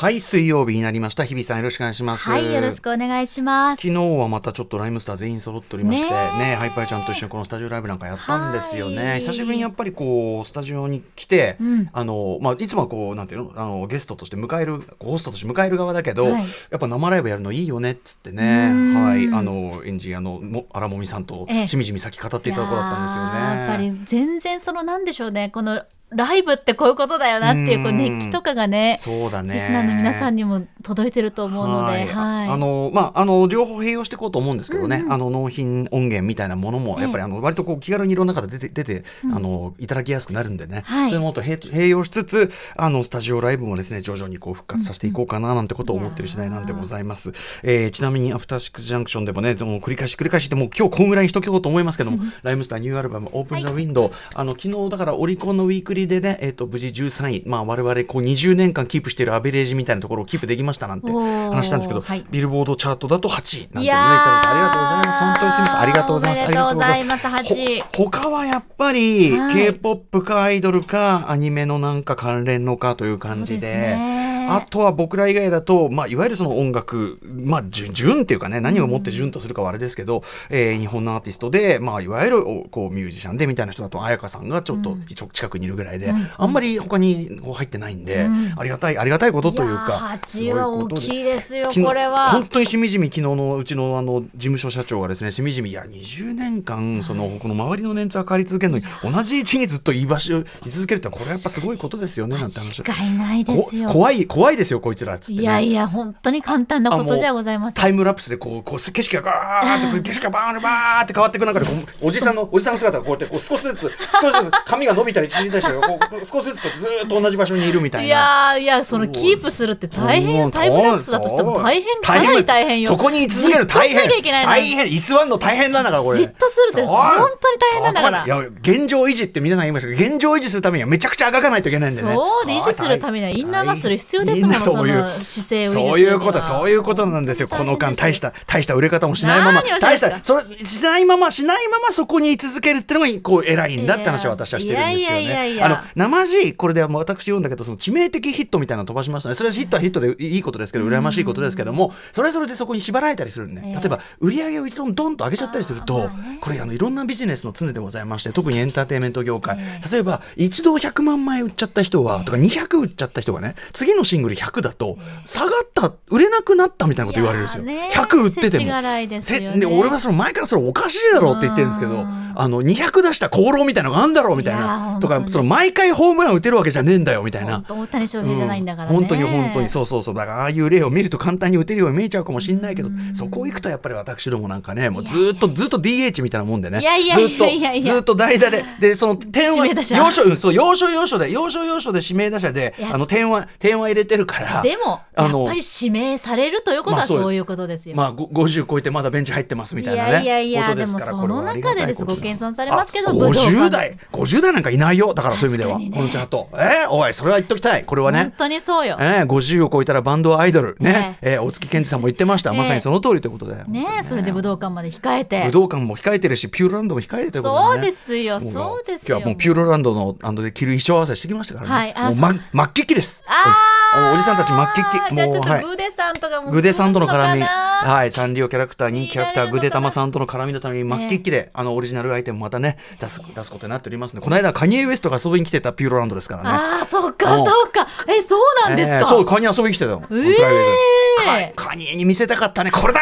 はい水曜日になりました。日比さんよろしくお願いします。はいよろしくお願いします。昨日はまたちょっとライムスター全員揃っておりましてねハイパイちゃんと一緒にこのスタジオライブなんかやったんですよね。はい。久しぶりにやっぱりこうスタジオに来て、うん。あのまあいつもはこうなんていうの？あのゲストとして迎えるホストとして迎える側だけど、はい。やっぱ生ライブやるのいいよねっつってね。うん。はい。あのエンジンあのも荒もみさんとええ。しみじみ先語っていたところだったんですよね。やっぱり全然そのなんでしょうね。このライブってこういうことだよなっていうこううん。熱気とかがねそうだね。リスナーの皆さんにも届いてると思うので、はい。あのまああの両方併用していこうと思うんですけどね、うんうん。あの納品音源みたいなものもええ。やっぱりあの割とこう気軽にいろんな方出て出て、あのいただきやすくなるんでね、はい。そういうものと併併用しつつあのスタジオライブもですね徐々にこう復活させていこうかななんてことを思ってる次第なんでございます。えーちなみにアフターシックスジャンクションでもねもう繰り返し繰り返しでもう今日こんぐらいにしとこうと思いますけども、ライムスターニューアルバムオープンザウィンドウ、あの昨日だからオリコンのウィークリーでねえっ、と無事13位。まあ我々こう20年間キープしているアベレージみたいなところをキープできましたなんて話したんですけど、はい。ビルボードチャートだと8位なんてねいただいてありがとうございます。本当にすみません。ありがとうございます。ありがとうございます。8位ほ他はやっぱり、はい。K-POP かアイドルかアニメのなんか関連のかという感じそうですでねあとは僕ら以外だと、まあ、いわゆるその音楽、まあ、順順っていうかね何をもって順とするかはあれですけど、えー日本のアーティストで、まあ、いわゆるおこうミュージシャンでみたいな人だと彩香さんがちょっと近くにいるぐらいで、うん。あんまり他に入ってないんで、うん。ありがたいありがたいことというかいやー8位は大きいですよこれは。本当にしみじみ昨日のうちのあの事務所社長がですねしみじみいや20年間そのこの周りのメンツが変わり続けるのに同じ位置にずっと居場所居続けるってこれはやっぱすごいことですよねなんて話。違いないですよ。こ怖い怖いですよこいつらっつって、ね、いやいや本当に簡単なことじゃございません。タイムラプスでこうこう景色がガーって景色がバーンバーって変わっていく中でおじさんのおじさんの姿がこうやってこう少しずつ少しずつ髪が伸びたり縮んだりしてこう少しずつずーっと同じ場所にいるみたいいな。やーいやそのキープするって大変うんよタイムラプスだとしても大変かなり大変よそこに居続ける大変。大変。居座るの大変なんだからこれ。じっとするって本当に大変なんだから。いや現状維持って皆さん言いますけど現状維持するためにはめちゃくちゃあがかないといけないんでね。そうで維持するためにはインナーマッスル必要ですもんみんなそういう。姿勢をそういうことそういうことなんですよ。この間大した大した売れ方もしないまま。大したそれしないまましないままそこに居続けるっていうのがこう偉いんだって話を私はしてるんですよね。あの生地これでも私読んだけどその致命的ヒットみたいなの飛ばしましたね。それはヒットはヒットでいいことですけど羨ましいことですけどもそれぞれでそこに縛られたりするんで、ええ。例えば売り上げを一度ドンと上げちゃったりすると、これあのいろんなビジネスの常でございまして特にエンターテインメント業界、え例えば一度100万枚売っちゃった人は、とか200売っちゃった人がね次のシングル100だと、下がった売れなくなったみたいなこと言われるんですよ、いやーね100売ってても。で俺はその前からそれおかしいだろうって言ってるんですけどうん。あの200出した功労みたいなのがあるんだろうみたいな。とかその毎回ホームラン打てるわけじゃねえんだよみたいな。本。当大谷翔平じゃないんだからね、本当に本当に。そうそうそう。だからああいう例を見ると簡単に打てるように見えちゃうかもしれないけどそこ行くとやっぱり私どもなんかねもうずーっとずっと DH みたいなもんでね。ずっとずっと代打で。でその点は要所うんそう要所要所で要所要所で指名打者であの点は点は入れてるからでもあのやっぱり指名されるということはそういうことですよ、まあご50超えてまだベンチ入ってますみいたいなね。やいやいやことでもその中でです。ご謙遜されますけどあ武道館50代50代なんかいないよ。だからそういう意味では、ね。このチャート。えーおいそれは言っときたい。これは本ね当にそうよ、えー、50を超えたらバンドはアイドル。ね。ね。えー大月健二さんも言ってました、ね。まさにその通りということで。ねえそれで武道館まで控えて。武道館も控えてるしピューロランドも控えてるということで、ね、そうですよもそうですよ。今日はもうピューロランドのあので着る衣装合わせしてきましたからね、はいあもう、ま、末期期です。あー。うんおじさんたち末期期じゃあちょっはいとグデさんとかもグデさんとの絡み、はい、サンリオキャラクター、人気キャラクター、グデタマさんとの絡みのために、末期期で、あの、オリジナルアイテムまたね、出す、出すことになっておりますので、この間、カニエ・ウエストが遊びに来てたピューロランドですからね。ああそうかうんそうか。えそうなんですか、えーそう、カニ遊びに来てたの。えー。プライベートでカカニエに見せたかったね、これだ！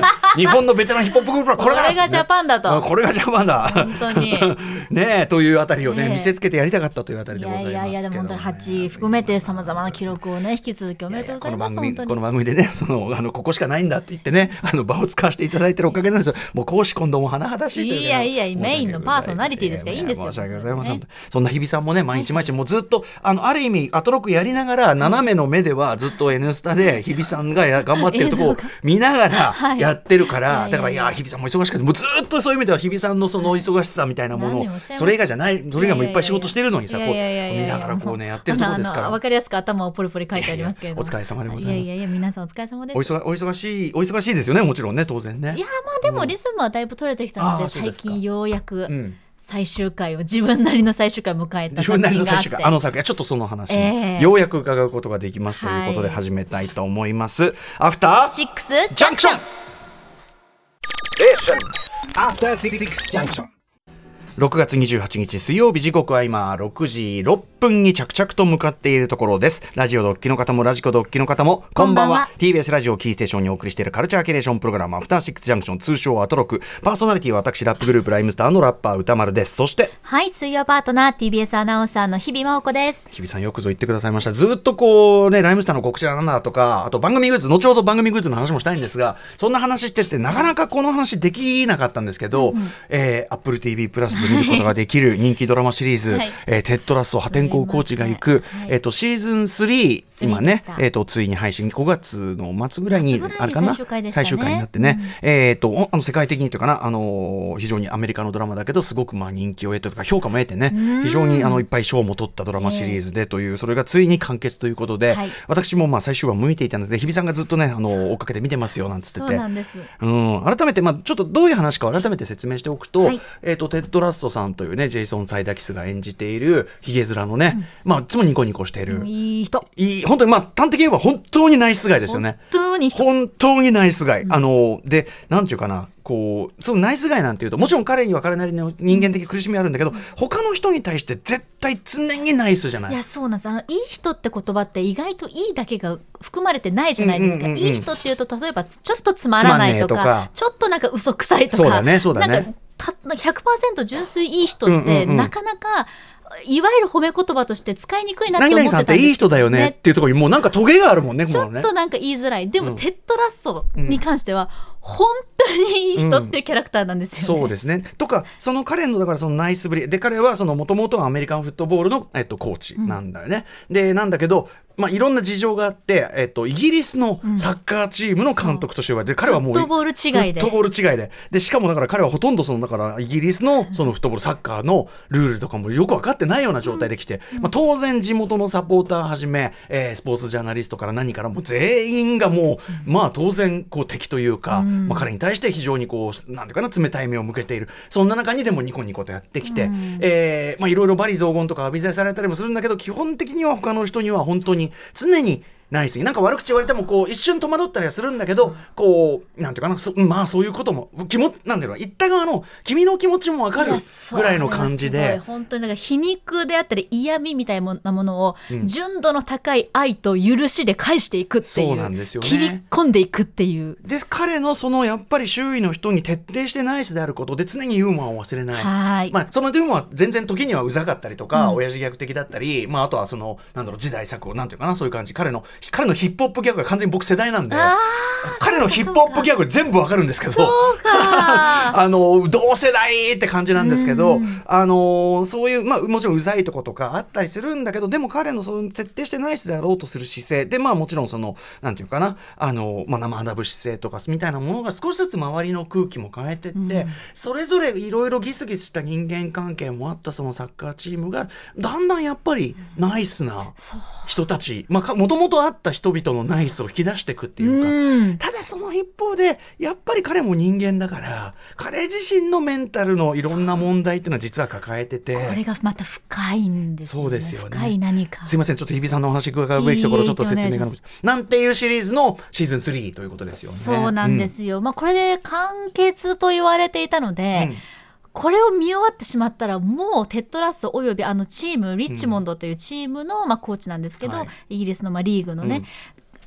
日本のベテランヒップホップグループはこれだ！これがジャパンだと。ねこれがジャパンだ。本当に。ねえ、というあたりをね、ええ。見せつけてやりたかったというあたりいでございますけど、ね。やいやいやでも本当に8位含めてさまざまな記録をね引き続きおめでとうございますこの番組本当に。この番組でねそのあのここしかないんだって言ってねあの場を使わせていただいてるおかげなんですよ。もう公私混同も甚だしいといういやいやメインのパーソナリティですからいいんですよ。申し訳ございません、ねそんな日比さんもね毎日毎日もうずっとあのある意味アトロックやりながら斜めの目ではずっと「N スタ」で日比さんがや頑張ってるとこを見ながらはい。やってるから、だからいや日比さんも忙しくてもうずっとそういう意味では日比さんのその忙しさみたいなものをそれ以外じゃないそれ以外もいっぱい仕事してるのにさこう見ながらこうねやってるところですから。わかりやすく頭をポリポリ書いてありますけれども。お疲れ様でございます。いやいや皆さんお疲れ様です。お忙お忙しいお忙しいですよねもちろんね当然ね。いやまあでもリズムはだいぶ取れてきたので、最近ようやく、うん最終回を自分なりの最終回を迎えた作自分なりの最終回。あの作品。ちょっとその話も、ええ。ようやく伺うことができますということではい始めたいと思います、アフターシックスジャンクション After Six Junction. 6月28日水曜日時刻は今6時6分に着々と向かっているところです。ラジオドッキの方もラジコドッキの方もこんばんは。TBS ラジオキーステーションにお送りしているカルチャーキュレーションプログラムアフターシックスジャンクション通称アトロク。パーソナリティは私ラップグループライムスターのラッパー歌丸です。そしてはい水曜パートナー TBS アナウンサーの日々真央子です。日比さんよくぞ言ってくださいました。ずっとこうねライムスターの告知だなんだとかあと番組グッズ後ほど番組グッズの話もしたいんですがそんな話しててなかなかこの話できなかったんですけど、えー、Apple TV プラスで見ることができる人気ドラマシリーズ、はい。えーテッドラスト破天荒コーチが行く、はい。えっ、とシーズン3今3でねえっ、とついに配信5月の末ぐらいにあれかな？ね。最終回になってね、えっ、とおあの世界的にというかなあのー非常にアメリカのドラマだけどすごくまあ人気を得てとか評価も得てね。非常にあのいっぱい賞も取ったドラマシリーズでという、それがついに完結ということで、はい。私もまあ最終話も見ていたので日比さんがずっとねあの追っかけて見てますよなんつってて。うん、改めて、まあ、ちょっとどういう話か改めて説明しておくと,、はい。えー、とテッド・ラッソさんというねジェイソン・サイダキスが演じているヒゲ面のね、まあいつもニコニコしている、いい人。いい本当にまあ端的に言えば本当にナイスガイですよね。本当に人。本当にナイスガイ。あの、で、なんていうかな、こう、そのナイスガイなんていうと、もちろん彼には彼なりの人間的苦しみあるんだけど、他の人に対して絶対常にナイスじゃない。いやそうなんです。あのいい人って言葉って意外といいだけが含まれてないじゃないですか、うんうんうんうん。いい人っていうと例えばちょっとつまらないとかちょっとなんか嘘くさいとか。そうだねそうだねた100%純粋いい人って、なかなかいわゆる褒め言葉として使いにくいなって何思ってたんです々さんっていい人だよねっていうところにもうなんかトゲがあるもんね、ちょっとなんか言いづらい。でも、うん。テッドラッソに関しては、本当にいい人っていうキャラクターなんですよね、そうですね。とか、その彼のだからそのナイスぶり。で、彼はそのもともとはアメリカンフットボールの、えっと、コーチなんだよね。で、なんだけど、まあ、いろんな事情があって、えっと、イギリスのサッカーチームの監督として呼ばれて、彼はもう、フットボール違いで。フットボール違いで。で、しかもだから彼はほとんどその、だからイギリスのそのフットボール、サッカーのルールとかもよく分かってないような状態で来て、まあ、当然地元のサポーターはじめ、えースポーツジャーナリストから何からもう全員がもう、まあ当然こう敵というか、まあ彼に対して非常にこう、なんていうかな、冷たい目を向けている。そんな中にでもニコニコとやってきて、えーまあいろいろ罵詈雑言とか浴びせされたりもするんだけど、基本的には他の人には本当に常にナイスになんか悪口言われてもこう一瞬戸惑ったりはするんだけど、こうなんていうかなそまあそういうことも気もなんていうの言った側の君の気持ちもわかるぐらいの感じで。本当になんか皮肉であったり嫌味みたいなものを、純度の高い愛と許しで返していくっていうそうなんですよね。切り込んでいくっていう。で彼のそのやっぱり周囲の人に徹底してナイスであることで常にユーモアを忘れない。はい、まあ、そのユーモアは全然時にはうざかったりとか、親父ギャグ的だったり、まあ、あとはそのなんだろう時代錯誤なんていうかなそういう感じ。彼の彼のヒップホップギャグが完全に僕世代なんであ彼のヒップホップギャグ全部わかるんですけど あの同世代って感じなんですけど、あのそういう、まあ、もちろんうざいとことかあったりするんだけどでも彼のその設定してナイスであろうとする姿勢。でまあもちろんそのなんていうかなあの、まあ、生学ぶ姿勢とかみたいなものが少しずつ周りの空気も変えてって、それぞれいろいろギスギスした人間関係もあったそのサッカーチームがだんだんやっぱりナイスな人たち。もともとあった人々のナイスを引き出していくっていうか。うん。ただその一方でやっぱり彼も人間だから彼自身のメンタルのいろんな問題っていうのは実は抱えててこれがまた深いんですよね。そうですよね。深い何か。すいませんちょっと日比さんのお話伺うべきところちょっと説明がなんていうシリーズのシーズン3ということですよね。そうなんで、すよ、まあこれで完結と言われていたので、うんこれを見終わってしまったらもうテッドラスおよびあのチームリッチモンドというチームの、まあ、コーチなんですけど、はい。イギリスのまあリーグのね、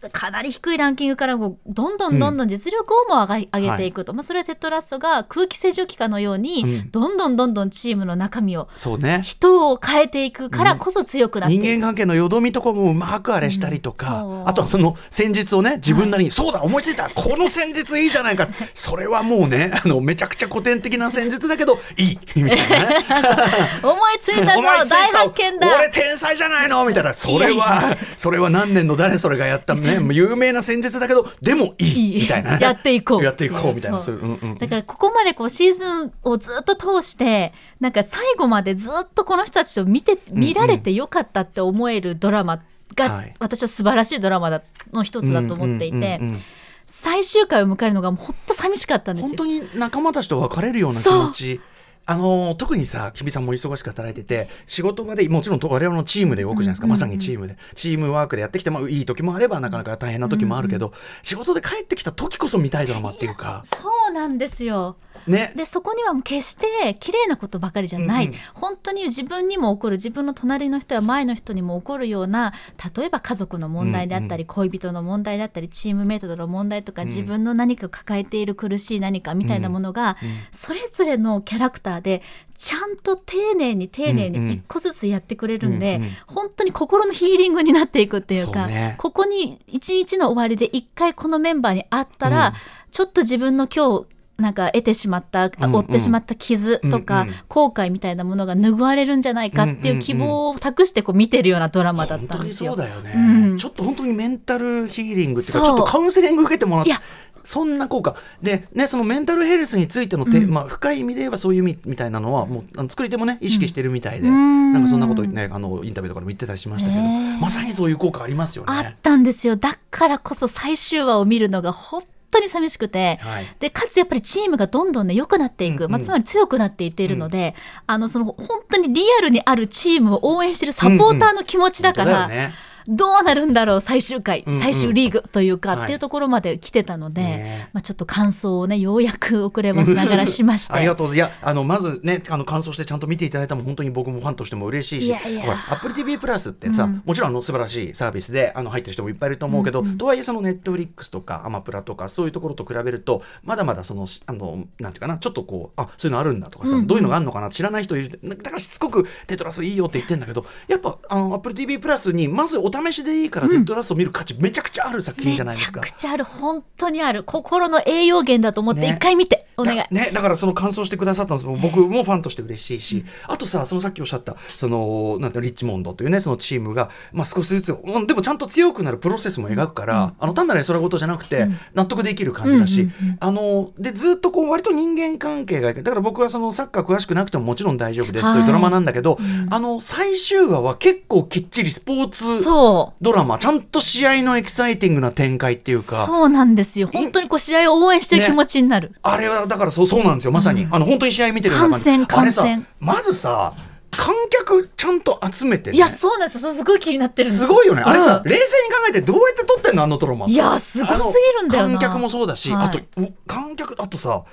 かなり低いランキングからもどんどんどんどん実力をも上が上げていくと、まあ、それはテッドラッソが空気清浄機かのように、うん。どんどんどんどんチームの中身をそうね。人を変えていくからこそ強くなっていく、人間関係のよどみとかもうまくあれしたりとか、うん。あとはその戦術をね自分なりに、そうだ思いついたこの戦術いいじゃないか。それはもうねあのめちゃくちゃ古典的な戦術だけどいいみたいなね。思いついたぞ 大た。発見だ。俺天才じゃないのみたいな。それはそれは何年の誰それがやったね 有名な戦術だけどでもいいみたいなね。やっていこう。やっていこうみたいな。そそう。ういううんうん。だからここまでこうシーズンをずっと通してなんか最後までずっとこの人たちと見て見られてよかったって思えるドラマが、はい。私は素晴らしいドラマだの一つだと思っていて、うんうんうんうん。最終回を迎えるのがもうほんと寂しかったんですよ。本当に仲間たちと別れるような気持ちあのー特にさ、きびさんも忙しく働いてて、仕事場で、もちろんと我々のチームで動くじゃないですか、まさにチームで。チームワークでやってきて、まあ、いい時もあれば、なかなか大変な時もあるけど、仕事で帰ってきた時こそ見たいドラマっていうか、そうなんですよね。でそこにはもう決して綺麗なことばかりじゃない、うんうん。本当に自分にも起こる自分の隣の人や前の人にも起こるような例えば家族の問題であったり、恋人の問題だったりチームメイトとの問題とか、自分の何か抱えている苦しい何かみたいなものが、それぞれのキャラクターでちゃんと丁寧に丁寧うんうん。に一個ずつやってくれるんで、うんうん。本当に心のヒーリングになっていくっていうかね。ここに一日の終わりで一回このメンバーに会ったら、うん。ちょっと自分の今日なんか得てしまった、うんうん。負ってしまった傷とか、うんうん。後悔みたいなものが拭われるんじゃないかっていう希望を託してこう見てるようなドラマだったんですよ。そうだよね、うん。ちょっと本当にメンタルヒーリングっていうか、ちょっとカウンセリング受けてもらっていや。そんな効果。で、ね、そのメンタルヘルスについてのて、うん。まあ、深い意味で言えばそういう意味みたいなのはもうあの作り手もね意識してるみたいで、うん。なんかそんなことねあのインタビューとかでも言ってたりしましたけど、ねえ。まさにそういう効果ありますよね。あったんですよ。だからこそ最終話を見るのが本当に寂しくて、はい。でかつやっぱりチームがどんどんね良くなっていく、うんうん。まあ、つまり強くなっていっているので、あのその本当にリアルにあるチームを応援してるサポーターの気持ちだから、本当だよねどうなるんだろう最終回、うんうん。最終リーグというか、はい。っていうところまで来てたので、ねまあ、ちょっと感想をねようやく遅ればせながらしまして。ありがとうございます。いや、あの、まずね、あの、感想してちゃんと見ていただいたのも本当に僕もファンとしても嬉しいし、いや。いやほら、Apple TV プラスってさ、うん。もちろんあの素晴らしいサービスで、あの、入ってる人もいっぱいいると思うけど、とはいえその Netflix とかアマプラとか、そういうところと比べると、まだまだその、あの、なんていうかな、ちょっとこう、あ、そういうのあるんだとかさ、うんうん。どういうのがあるのかな、知らない人いる。だからしつこくテトラスいいよって言ってんだけど、やっぱ、あの、Apple TV プラスに、まずお試しでいいからテトラスを見る価値めちゃくちゃある作品めじゃないですか。ちゃくちゃある本当にある。心の栄養源だと思ってね。一回見て、お願い。だ。ね、だからその感想してくださったんです。僕もファンとして嬉しいし、あとさそのさっきおっしゃったそのなんてリッチモンドというねそのチームが、まあ、少しずつうんでもちゃんと強くなるプロセスも描くから、あの単なるそれごとじゃなくて、納得できる感じだし、あのでずっとこう割と人間関係がだから僕はそのサッカー詳しくなくてももちろん大丈夫ですというはい。ドラマなんだけど、あの最終話は結構きっちりスポーツそう。ドラマちゃんと試合のエキサイティングな展開っていうか。そうなんですよ本当にこう試合を応援してる気持ちになる、あれはだからそうそうなんですよ。まさに、あの本当に試合見てる感じ観戦あれさ観戦まずさ観客ちゃんと集めて、ね、いやそうなんですよ。すごい気になってるす。すごいよね。あれさ、うん冷静に考えてどうやって撮ってんのあのドラマ。いやすごすぎるんだよ観客もそうだし、はい。あとお観客あとさ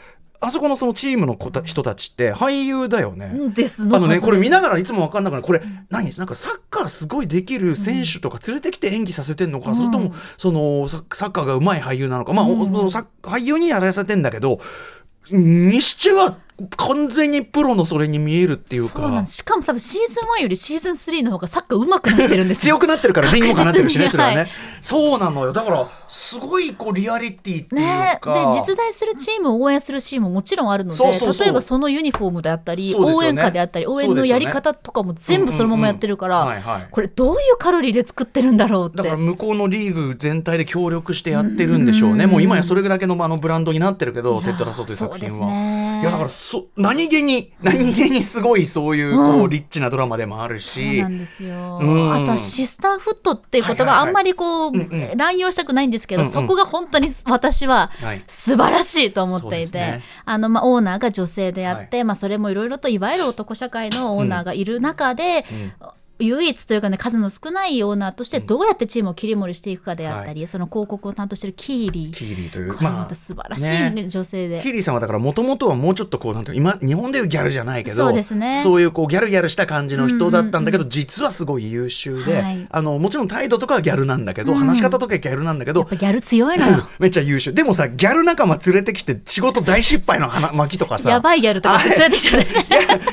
あそこのそのチームの子た人たちって俳優だよね、ですあのね、これ見なががらいつも分かんなくなる。これ何？なんかサッカーすごいできる選手とか連れてきて演技させてんのか、それともそのササッカーが上手い俳優なのか。まあ、おそのサッ俳優にやらせてんだけどにしては完全にプロのそれに見えるっていうそうなんかです。しかも多分シーズン1よりシーズン3の方がサッカー上手くなってるんですよ。強くなってるからリンゴかなってるしねそれはね、そうなのよ。だからすごいこうリアリティっていうね、か、で実在するチームを応援するシーンももちろんあるのでそうそうそう。例えばそのユニフォームであったり、ね。応援歌であったり応援のやり方とかも全部そのままやってるから、これどういうカロリーで作ってるんだろうって。だから向こうのリーグ全体で協力してやってるんでしょうね、もう今やそれだけのあのブランドになってるけど、テッドラソという作品は。ね。いやだからそ何気に何気にすごいそういうこう、うんリッチなドラマでもあるそうしなんですよ、うん。あとはシシスターフッドっていう言葉、あんまりこう、乱用したくないんですけど、うんうん。そこが本当に私ははい。素晴らしいと思っていて、そうですね。あのまあオーナーが女性であって、まあ、それもいろいろといわゆる男社会のオーナーがいる中で、唯一というかね数の少ないオーナーとしてどうやってチームを切り盛りしていくかであったり、その広告を担当しているキーリー。キーリーというこれまた素晴らしい、ね女性で。キーリーさんはだからもともとはもうちょっとこうなんて今日本でいうギャルじゃないけどそうですね。そういうこうギャルギャルした感じの人だったんだけど、実はすごい優秀で、はい。あのもちろん態度とかはギャルなんだけど、話し方とかはギャルなんだけどやっぱギャル強いのよ。めっちゃ優秀。でもさギャル仲間連れてきて仕事大失敗の花 巻きとかさ。やばいギャルとか連れてきちゃってね。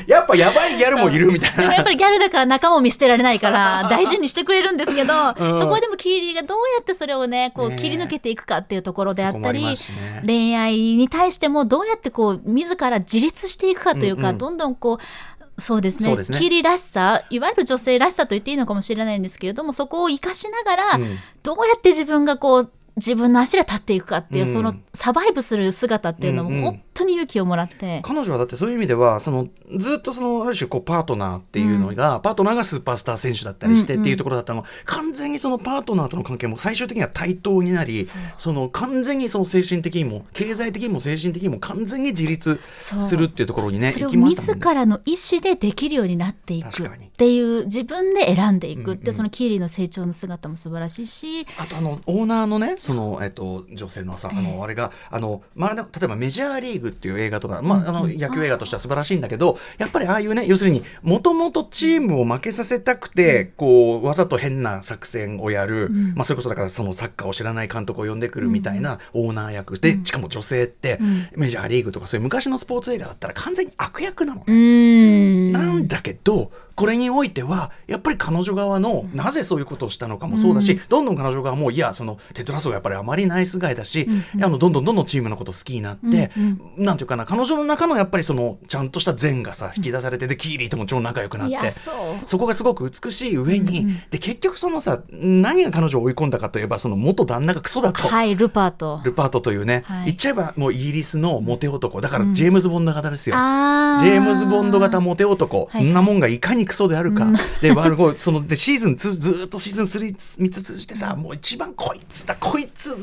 や やっぱやばいギャルもいるみたいな。でもやっぱりギャルだから仲間を見捨てられないから大事にしてくれるんですけど、そこでもキーリーがどうやってそれをねこう切り抜けていくかっていうところであったり、そこもありますしね。恋愛に対してもどうやってこう自ら自立していくかというか、うんうん。どんどんこうそうですねすね。キーリーらしさいわゆる女性らしさと言っていいのかもしれないんですけれどもそこを生かしながら、うん。どうやって自分がこう自分の足で立っていくかっていう、うん。そのサバイブする姿っていうのうんうん。も本当に勇気をもらって。彼女はだってそういう意味ではそのずっとそのある種こうパートナーっていうのが、パートナーがスーパースター選手だったりしてっていうところだったの。が、完全にそのパートナーとの関係も最終的には対等になりその完全にその精神的にも経済的にも精神的にも完全に自立するっていうところにねそれを。自らの意思でできるようになっていくっていう自分で選んでいくって、うんうんそのキーリーの成長の姿も素晴らしいし。あとあのオーナーのねその、えっと、女性のさあのあれがあの、まあ、例えばメジャーリーグっていう映画とか、まあ、あの野球映画としては素晴らしいんだけどやっぱりああいうね要するにもともとチームを負けさせたくて、こうわざと変な作戦をやる、ん。まあ、それこそだからそのサッカーを知らない監督を呼んでくるみたいなオーナー役で、しかも女性って、ん。メジャーリーグとかそういう昔のスポーツ映画だったら完全に悪役なのね。なんだけどこれにおいてはやっぱり彼女側のなぜそういうことをしたのかもそうだし、どんどん彼女側もいやそのテトラスはやっぱりあまりナイスガイだし、あのどんどんどんどんチームのこと好きになって、なんていうかな彼女の中のやっぱりそのちゃんとした善がさ引き出されてでキーリーとも超仲良くなっいてやそこがすごく美しい上に、で結局そのさ何が彼女を追い込んだかといえばその元旦那がクソだと。はいルパート。ルパートというね、はい。言っちゃえばもうイギリスのモテ男だからジェームズ・ボンド型ですよ。ジェー。ムズ・ボンド型モテ男、そんなもんがいかにクソであるか、でまあこうそのでシーズン2ずーっとシーズン3見つ通じてさもう一番こいつだ。こいつ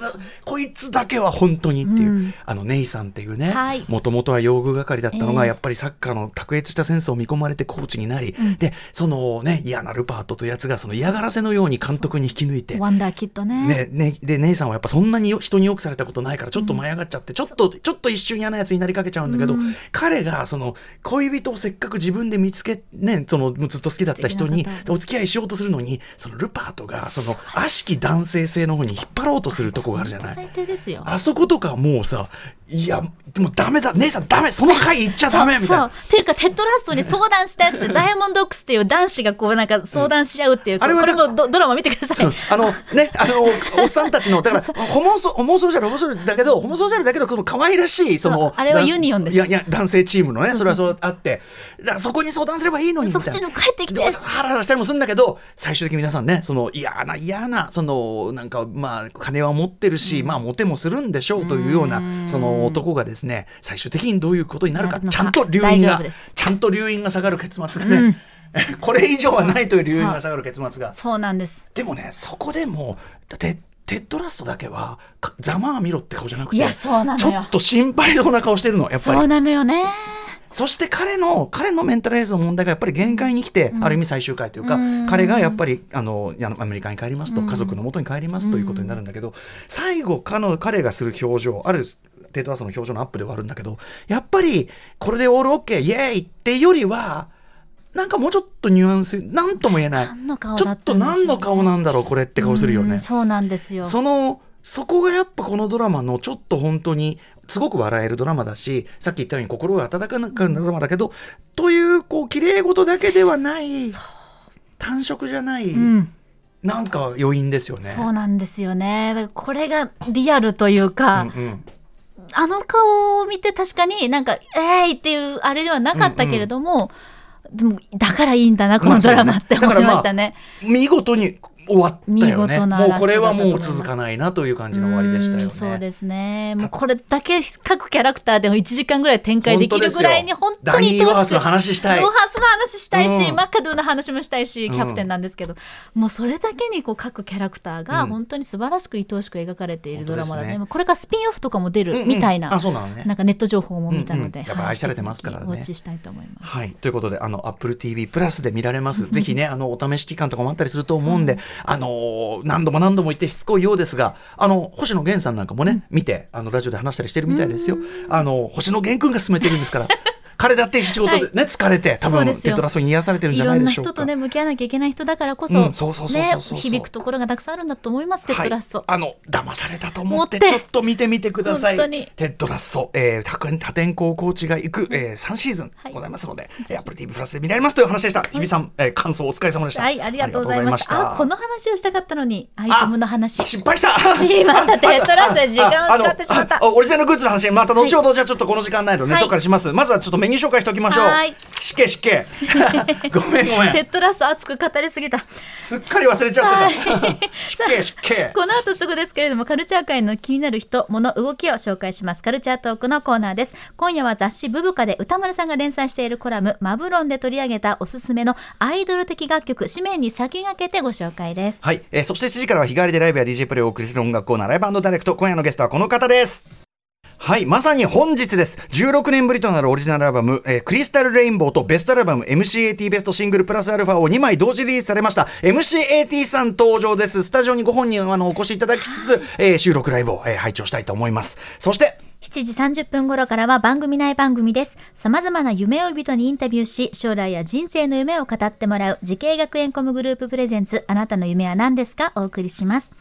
こいつだけは本当にっていう、うん。あのネイさんっていうねはい。もともとは用具係だったのが、ええ。やっぱりサッカーの卓越したセンスを見込まれてコーチになり、でそのね嫌なルパートというやつがその嫌がらせのように監督に引き抜いて。ワンダーキッドね。ねね、で姉さんはやっぱそんなによ人によくされたことないからちょっと舞い上がっちゃって、ちょっとちょっと一瞬嫌なやつになりかけちゃうんだけど、彼がその恋人をせっかく自分で見つけねそのずっと好きだった人にお付き合いしようとするのにそのルパートがその悪しき男性性の方に引っ張ろうとするとこがあるじゃない。最低ですよ。あそことかもうさいやもうダメだ。姉さんダメ。その回行っちゃダメみたいな。そう。っていうかテッドラッソに相談してって ダイヤモンドドッグスっていう男子がこうなんか相談し合うっていう、あれはこれもドドラマ見てください。あのね、あのおっさんたちのだからホモソホモソーシャルホモソーシャルだけどホモソーシャルだけどこの可愛らしいそのそう。あれはユニオンです。いやいや男性チームのねそれはそう。そうそうあってだからそこに相談すればいいのにみたいな。そっちに帰ってきて。でハラハラしたりもするんだけど最終的に皆さんねその嫌な嫌なそのなんかまあ金は持ってるし、まあモテもするんでしょうというようなその男がですね最終的にどういうことになるかちゃんと留飲がちゃんと留飲が下がる結末がね、これ以上はないという留飲が下がる結末が。そうなんです。でもねそこでもテテッドラストだけはかざまあ見ろって顔じゃなくていやそうなのよ。ちょっと心配そうな顔してるのやっぱそうりなのよね。そして彼の彼のメンタルヘルスの問題がやっぱり限界に来て、ある意味最終回というか、うん。彼がやっぱりあのアメリカに帰りますと、家族の元に帰りますということになるんだけど、最後彼の彼がする表情あるテッドラストの表情のアップではあるんだけどやっぱりこれでオールオッケーイエーイってよりはなんかもうちょっとニュアンスなんとも言えない何の顔ちょっと何の顔なんだろうこれって顔するよねうん。そうなんですよそのそこがやっぱこのドラマのちょっと本当にすごく笑えるドラマだしさっき言ったように心が温かくなるドラマだけどというこう綺麗事だけではない単色じゃない、うんなんか余韻ですよね。そうなんですよねこれがリアルというか、うんうんあの顔を見て確かになんか「えーい!」っていうあれではなかったけれども、でもだからいいんだなこのドラマって思いましたね。見事に終わったよね。見事なもうこれはもう続かないなという感じの終わりでしたよね。うんそうですね。もうこれだけ各キャラクターでも1時間ぐらい展開できるぐらいに本当にダニー・ロハスの話したいロ。ハスの話したいし、うんマッカドゥの話もしたいし、んキャプテンなんですけど、もうそれだけにこう各キャラクターがうん本当に素晴らしく愛おしく描かれているドラマだね。ねこれからスピンオフとかも出うんうんるみたいな、あそうなのねなんかネット情報も見たので、うんうんやっぱ愛されてますからねはい引き続きウォッチしたいと思います。はい。ということで、あの、Apple TV プラスで見られます。ぜひね、あの、お試し期間とかもあったりすると思うんで、あのー何度も何度も言ってしつこいようですが、あの、星野源さんなんかもね、見て、あの、ラジオで話したりしてるみたいですよ。あの、星野源くんが進めてるんですから。彼だって仕事でね、疲れて、多分、テトラソに癒されてるんじゃいろないでしょうか。んな人とね向き合わなきゃいけない人だからこそ,、ね響くところがたくさんあるんだと思います、テッドラッソ。あの騙されたと思ってちょっと見てみてください。テッドラッソ、えー、多多天候コーチが行く、えー、3シーズンはい。ございますので、ぜひ。えー Apple TV プラスで見られますという話でした、日比さん、えー、感想お疲れ様でした。はい、ありがとうございました。あこの話をしたかったのに、アイテムの話。失敗した。しまった。テトラスで時間を使ってしまった。オリジナルグッズの話また後ほどじゃあちょっとこの時間ないので、はい。どっかにします。まずはちょっとメメニュー紹介しておきましょう。はい。しけしけ。ごめんごめん。テッドラスト熱く語りすぎた。すっかり忘れちゃってた、しけしけ。この後すぐですけれどもカルチャー界の気になる人物動きを紹介します。カルチャートークのコーナーです。今夜は雑誌ブブカで歌丸さんが連載しているコラムマブロンで取り上げたおすすめのアイドル的楽曲紙面に先駆けてご紹介です。はい、えーそして7時からは日替わりでライブや DJ プレイをお送りする音楽コーナーライブダイレクト。今夜のゲストはこの方ですはい、まさに本日です。16年ぶりとなるオリジナルアルバム、えークリスタルレインボーとベストアルバム MCAT ベストシングルプラスアルファを2枚同時リリースされました。MCAT さん登場です。スタジオにご本人あのお越しいただきつつ、えー収録ライブを、えー拝聴したいと思います。そして、7時30分頃からは番組内番組です。様々な夢追い人にインタビューし、将来や人生の夢を語ってもらう、滋慶学園コムグループ presents、あなたの夢は何ですか？お送りします。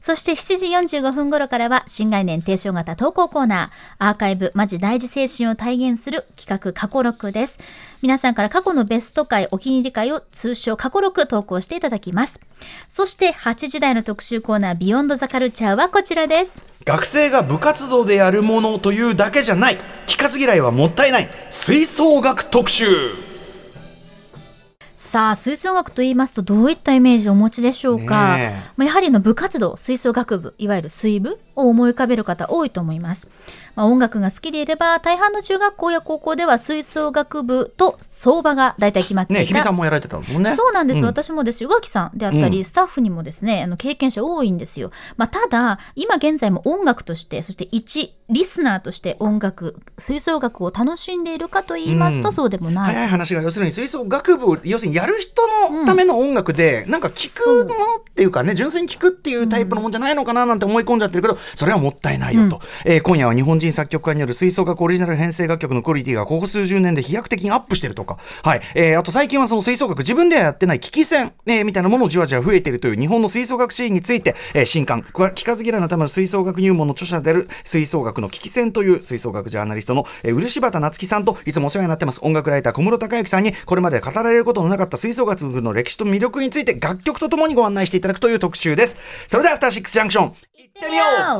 そして7時45分頃からは、新概念提唱型投稿コーナー、アーカイブ、マジ大事精神を体現する企画過去録です。皆さんから過去のベスト回、お気に入り回を通称過去録投稿していただきます。そして8時台の特集コーナー、ビヨンドザカルチャーはこちらです。学生が部活動でやるものというだけじゃない聞かず嫌いはもったいない吹奏楽特集さあ吹奏楽と言いますとどういったイメージをお持ちでしょうか、まあ、やはりあの部活動吹奏楽部いわゆる水部を思い浮かべる方多いと思います、まあ、音楽が好きでいれば大半の中学校や高校では吹奏楽部と相場が大体決まっていた、ね日比さんもやられてたもんね。そうなんです、ん。私もです。よ宇垣さんであったり、うん。スタッフにもですねあの経験者多いんですよ、まあ、ただ今現在も音楽としてそして一リスナーとして音楽吹奏楽を楽しんでいるかと言いますと、うん。そうでもない、早い話が要するに吹奏楽部を要するにやる人のための音楽で、なん。か聞くものっていうかね純粋に聞くっていうタイプのもんじゃないのかななんて思い込んじゃってるけどそれはもったいないよと、えー今夜は日本人作曲家による吹奏楽オリジナル編成楽曲のクオリティがここ数十年で飛躍的にアップしてるとか、はい。えーあと最近はその吹奏楽自分ではやってない聞き戦、えーみたいなものをじわじわ増えているという日本の吹奏楽シーンについて、えー新刊。これは聞かず嫌いのための吹奏楽入門の著者である吹奏楽の聞き戦という吹奏楽ジャーナリストの、えー漆畑夏樹さんといつもお世話になってます。音楽ライター小室孝之さんにこれまで語られることのなかった吹奏楽の歴史と魅力について楽曲とともにご案内していただくという特集です。それではアフターシックスジャンクション。行ってみよう